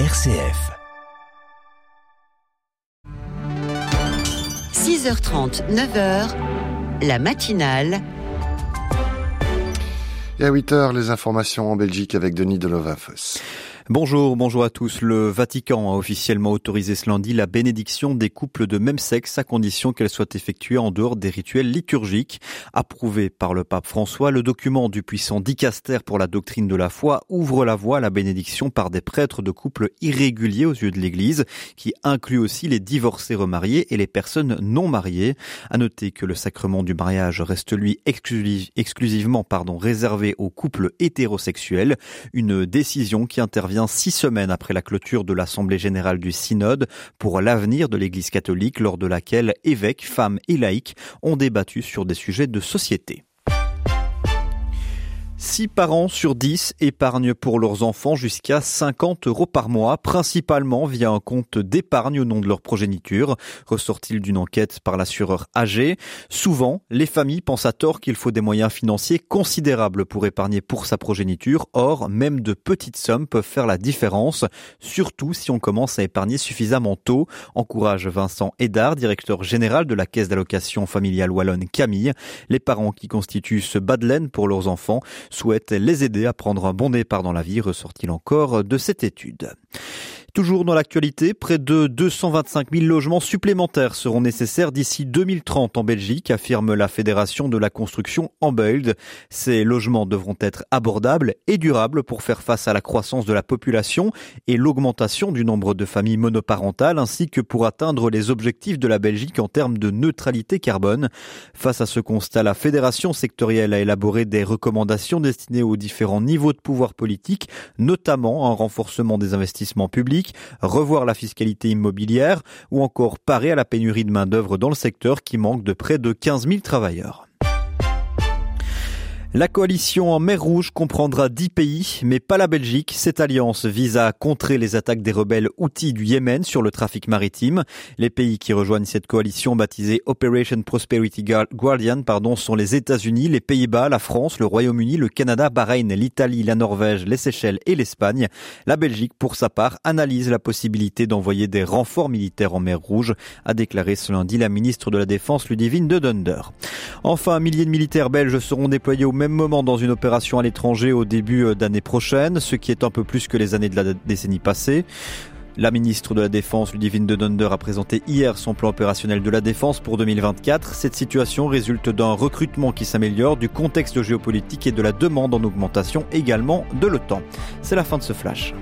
RCF. 6h30, 9h, la matinale. Et à 8h, les informations en Belgique avec Denis Delovafos. Bonjour, bonjour à tous. Le Vatican a officiellement autorisé ce lundi la bénédiction des couples de même sexe à condition qu'elle soit effectuée en dehors des rituels liturgiques. Approuvé par le pape François, le document du puissant dicaster pour la doctrine de la foi ouvre la voie à la bénédiction par des prêtres de couples irréguliers aux yeux de l'Église, qui inclut aussi les divorcés remariés et les personnes non mariées. À noter que le sacrement du mariage reste lui exclusivement pardon, réservé aux couples hétérosexuels, une décision qui intervient six semaines après la clôture de l'Assemblée générale du Synode pour l'avenir de l'Église catholique lors de laquelle évêques, femmes et laïcs ont débattu sur des sujets de société. 6 parents sur 10 épargnent pour leurs enfants jusqu'à 50 euros par mois, principalement via un compte d'épargne au nom de leur progéniture, ressort-il d'une enquête par l'assureur AG. Souvent, les familles pensent à tort qu'il faut des moyens financiers considérables pour épargner pour sa progéniture. Or, même de petites sommes peuvent faire la différence, surtout si on commence à épargner suffisamment tôt, encourage Vincent Hédard, directeur général de la caisse d'allocation familiale wallonne Camille. Les parents qui constituent ce bas de laine pour leurs enfants souhaite les aider à prendre un bon départ dans la vie, ressort-il encore de cette étude. Toujours dans l'actualité, près de 225 000 logements supplémentaires seront nécessaires d'ici 2030 en Belgique, affirme la Fédération de la construction Ambeld. Ces logements devront être abordables et durables pour faire face à la croissance de la population et l'augmentation du nombre de familles monoparentales, ainsi que pour atteindre les objectifs de la Belgique en termes de neutralité carbone. Face à ce constat, la Fédération sectorielle a élaboré des recommandations destinées aux différents niveaux de pouvoir politique, notamment un renforcement des investissements publics revoir la fiscalité immobilière ou encore parer à la pénurie de main-d'œuvre dans le secteur qui manque de près de 15 000 travailleurs. La coalition en mer Rouge comprendra dix pays, mais pas la Belgique. Cette alliance vise à contrer les attaques des rebelles outils du Yémen sur le trafic maritime. Les pays qui rejoignent cette coalition baptisée Operation Prosperity Guardian pardon, sont les États-Unis, les Pays-Bas, la France, le Royaume-Uni, le Canada, Bahreïn, l'Italie, la Norvège, les Seychelles et l'Espagne. La Belgique, pour sa part, analyse la possibilité d'envoyer des renforts militaires en mer Rouge, a déclaré ce lundi la ministre de la Défense Ludivine de Dunder. Enfin, de militaires belges seront déployés au même moment dans une opération à l'étranger au début euh, d'année prochaine, ce qui est un peu plus que les années de la décennie passée. La ministre de la Défense, Ludivine de Donder, a présenté hier son plan opérationnel de la défense pour 2024. Cette situation résulte d'un recrutement qui s'améliore, du contexte géopolitique et de la demande en augmentation également de l'OTAN. C'est la fin de ce flash.